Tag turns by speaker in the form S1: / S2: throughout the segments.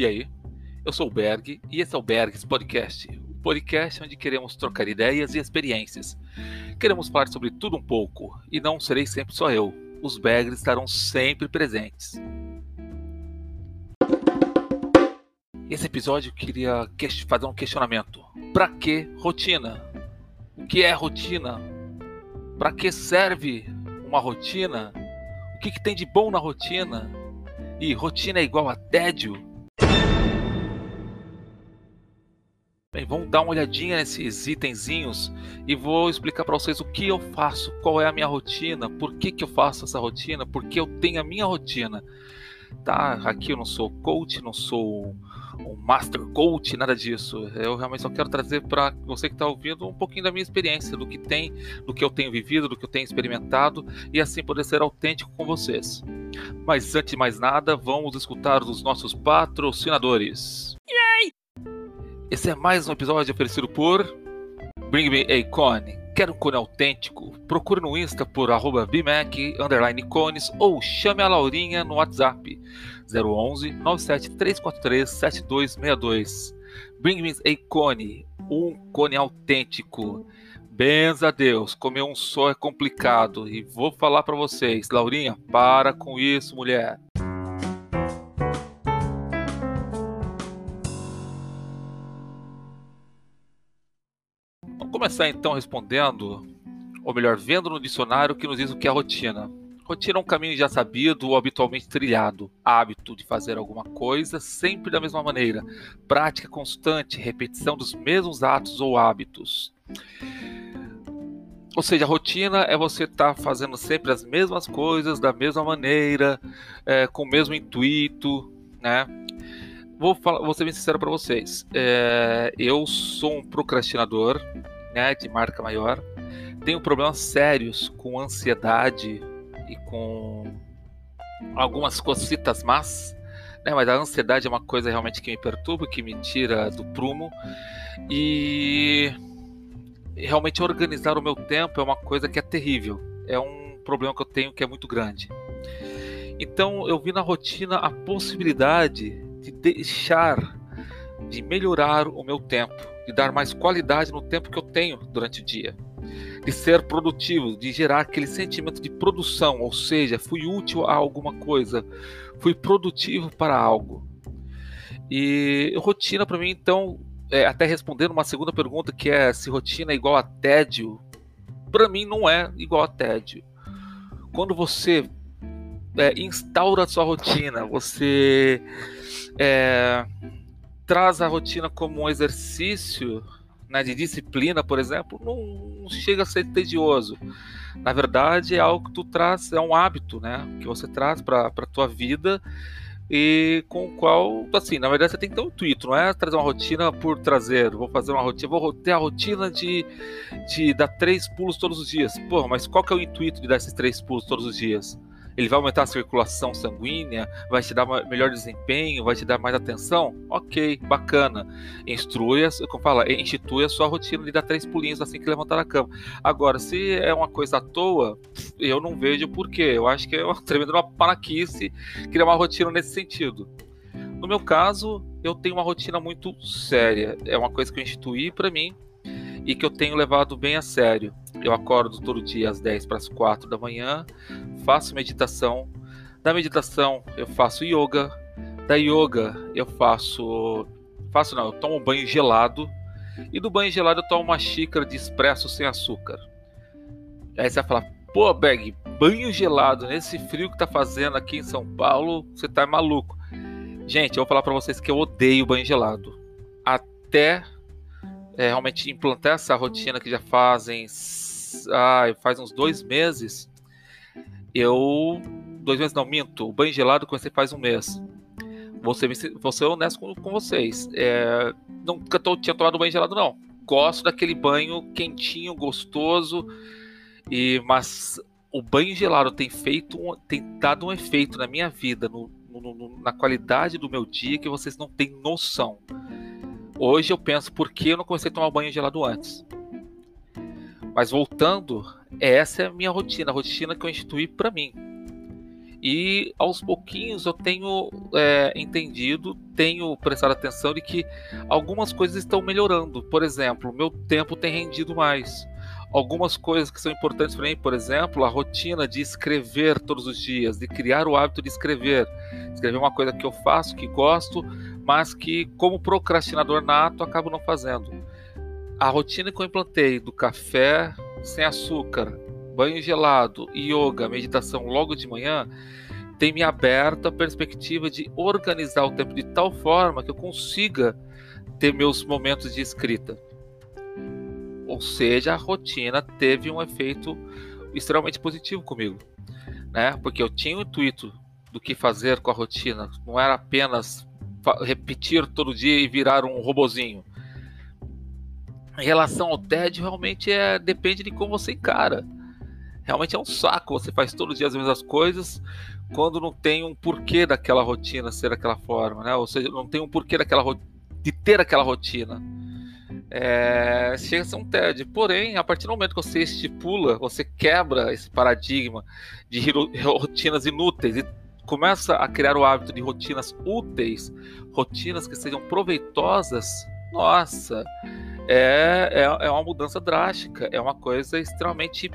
S1: E aí? Eu sou o Berg e esse é o Bergs Podcast, o podcast onde queremos trocar ideias e experiências. Queremos falar sobre tudo um pouco e não serei sempre só eu. Os Bergs estarão sempre presentes. Esse episódio eu queria fazer um questionamento. Para que rotina? O que é rotina? Para que serve uma rotina? O que, que tem de bom na rotina? E rotina é igual a tédio? Bem, vamos dar uma olhadinha nesses itenzinhos e vou explicar para vocês o que eu faço, qual é a minha rotina, por que, que eu faço essa rotina, por que eu tenho a minha rotina. Tá? Aqui eu não sou coach, não sou um master coach, nada disso. Eu realmente só quero trazer para você que está ouvindo um pouquinho da minha experiência, do que tem, do que eu tenho vivido, do que eu tenho experimentado e assim poder ser autêntico com vocês. Mas antes de mais nada, vamos escutar os nossos patrocinadores. Esse é mais um episódio oferecido por Bring Me a Cone. Quer um cone autêntico? Procure no Insta por arroba BMAC, underline cones ou chame a Laurinha no WhatsApp 011 97 343 7262. Bring Me a Cone, um cone autêntico. Benza a Deus, comer um só é complicado. E vou falar para vocês, Laurinha, para com isso, mulher. Começar então respondendo, ou melhor, vendo no dicionário que nos diz o que é rotina. Rotina é um caminho já sabido ou habitualmente trilhado, hábito de fazer alguma coisa sempre da mesma maneira, prática constante, repetição dos mesmos atos ou hábitos. Ou seja, rotina é você estar tá fazendo sempre as mesmas coisas da mesma maneira, é, com o mesmo intuito, né? Vou, falar, vou ser bem sincero para vocês. É, eu sou um procrastinador, né, de marca maior. Tenho problemas sérios com ansiedade e com algumas cositas más, né, mas a ansiedade é uma coisa realmente que me perturba, que me tira do prumo. E realmente organizar o meu tempo é uma coisa que é terrível. É um problema que eu tenho que é muito grande. Então eu vi na rotina a possibilidade de deixar de melhorar o meu tempo de dar mais qualidade no tempo que eu tenho durante o dia, de ser produtivo, de gerar aquele sentimento de produção, ou seja, fui útil a alguma coisa, fui produtivo para algo. E rotina para mim, então, é, até respondendo uma segunda pergunta que é se rotina é igual a tédio, para mim não é igual a tédio. Quando você é, instaura a sua rotina, você é, traz a rotina como um exercício né, de disciplina, por exemplo, não chega a ser tedioso. Na verdade, é algo que tu traz, é um hábito, né, que você traz para a tua vida e com o qual, assim, na verdade você tem que ter um intuito, não é trazer uma rotina por trazer, vou fazer uma rotina, vou ter a rotina de, de dar três pulos todos os dias. Pô, mas qual que é o intuito de dar esses três pulos todos os dias? Ele vai aumentar a circulação sanguínea, vai te dar melhor desempenho, vai te dar mais atenção? Ok, bacana. Instrui, como fala, institui a sua rotina de dar três pulinhos assim que levantar a cama. Agora, se é uma coisa à toa, eu não vejo porquê. Eu acho que é uma tremenda uma panaquice criar uma rotina nesse sentido. No meu caso, eu tenho uma rotina muito séria. É uma coisa que eu instituí para mim e que eu tenho levado bem a sério. Eu acordo todo dia às 10 para as 4 da manhã, faço meditação. Da meditação eu faço yoga. Da yoga eu faço. Faço não, eu tomo um banho gelado. E do banho gelado eu tomo uma xícara de espresso sem açúcar. Aí você vai falar, pô, Beg, banho gelado nesse frio que tá fazendo aqui em São Paulo, você tá maluco. Gente, eu vou falar para vocês que eu odeio banho gelado. Até é, realmente implantar essa rotina que já fazem ah, faz uns dois meses. Eu dois meses não minto, o banho gelado comecei faz um mês. Vou ser honesto com, com vocês. É, nunca tô, tinha tomado banho gelado não. Gosto daquele banho quentinho, gostoso. E mas o banho gelado tem feito, tem dado um efeito na minha vida, no, no, na qualidade do meu dia que vocês não têm noção. Hoje eu penso por que eu não comecei a tomar banho gelado antes. Mas voltando, essa é a minha rotina, a rotina que eu instituí para mim. E aos pouquinhos eu tenho é, entendido, tenho prestado atenção de que algumas coisas estão melhorando. Por exemplo, meu tempo tem rendido mais. Algumas coisas que são importantes para mim, por exemplo, a rotina de escrever todos os dias, de criar o hábito de escrever. Escrever é uma coisa que eu faço, que gosto, mas que, como procrastinador nato, acabo não fazendo. A rotina que eu implantei do café sem açúcar, banho gelado, yoga, meditação logo de manhã, tem me aberto a perspectiva de organizar o tempo de tal forma que eu consiga ter meus momentos de escrita. Ou seja, a rotina teve um efeito extremamente positivo comigo, né? Porque eu tinha o intuito do que fazer com a rotina, não era apenas repetir todo dia e virar um robozinho. Em relação ao tédio, realmente é depende de como você encara realmente é um saco. Você faz todos os dias as mesmas coisas quando não tem um porquê daquela rotina ser daquela forma, né? Ou seja, não tem um porquê daquela de ter aquela rotina. É, chega a ser um tédio. Porém, a partir do momento que você estipula, você quebra esse paradigma de rotinas inúteis e começa a criar o hábito de rotinas úteis, rotinas que sejam proveitosas, nossa, é, é, é uma mudança drástica, é uma coisa extremamente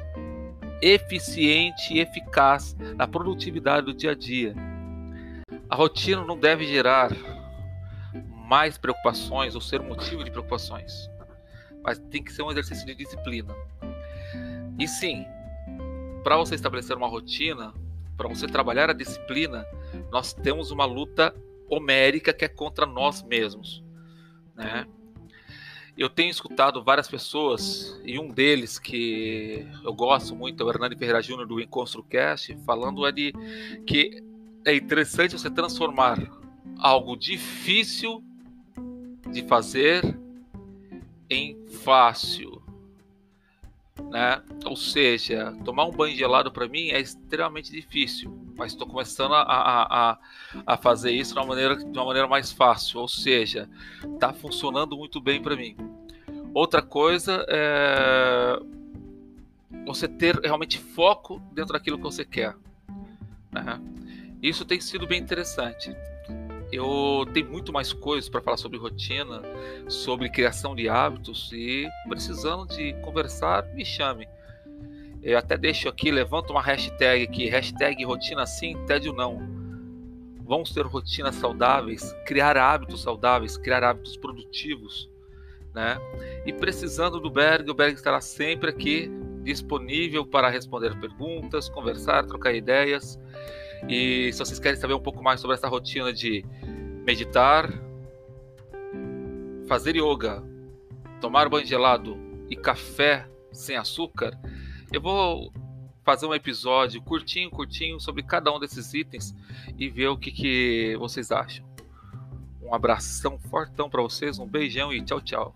S1: eficiente e eficaz na produtividade do dia a dia. A rotina não deve gerar mais preocupações ou ser motivo de preocupações, mas tem que ser um exercício de disciplina. E sim, para você estabelecer uma rotina, para você trabalhar a disciplina, nós temos uma luta homérica que é contra nós mesmos, né? Eu tenho escutado várias pessoas, e um deles que eu gosto muito é o Hernani Ferreira Júnior do EnconstruCast, falando é de que é interessante você transformar algo difícil de fazer em fácil. Né? Ou seja, tomar um banho gelado para mim é extremamente difícil, mas estou começando a, a, a, fazer isso de uma, maneira, de uma maneira mais fácil, ou seja, está funcionando muito bem para mim. Outra coisa é você ter realmente foco dentro daquilo que você quer. Né? Isso tem sido bem interessante. Eu tenho muito mais coisas para falar sobre rotina, sobre criação de hábitos e precisando de conversar, me chame. Eu até deixo aqui, levanto uma hashtag aqui, hashtag rotina sim, tédio não. Vamos ter rotinas saudáveis, criar hábitos saudáveis, criar hábitos produtivos, né? E precisando do Berg, o Berg estará sempre aqui disponível para responder perguntas, conversar, trocar ideias. E se vocês querem saber um pouco mais sobre essa rotina de meditar, fazer yoga, tomar banho gelado e café sem açúcar, eu vou fazer um episódio curtinho, curtinho sobre cada um desses itens e ver o que, que vocês acham. Um abração fortão para vocês, um beijão e tchau, tchau.